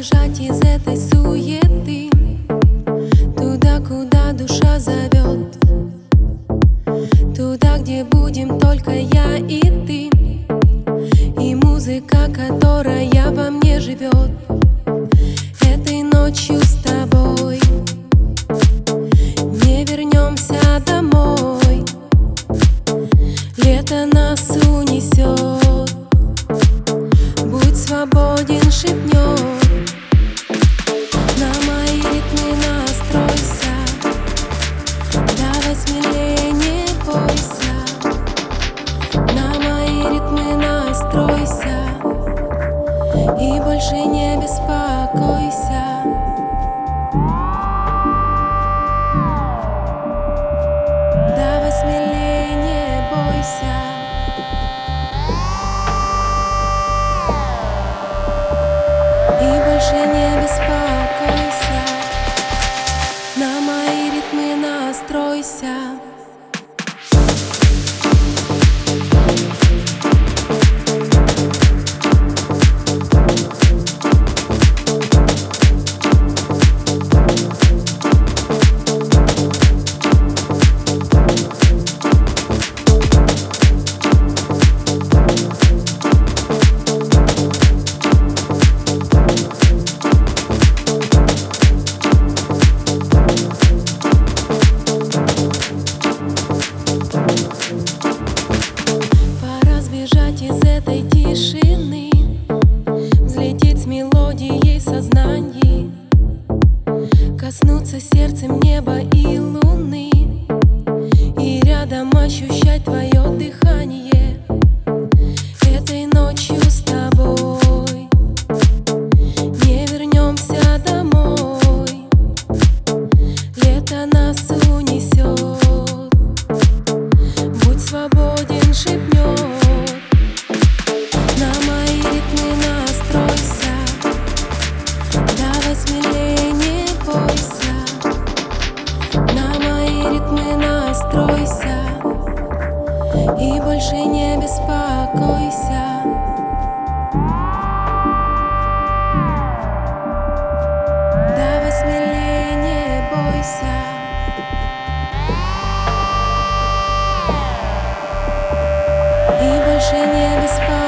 сбежать из этой суеты Туда, куда душа зовет. Туда, где будем только я и ты. И музыка, которая И больше не беспокойся. Давай смелее, бойся. И больше не смелее, не бойся. На мои ритмы настройся. И больше не беспокойся. Давай смелее, не бойся. Больше не беспокойся.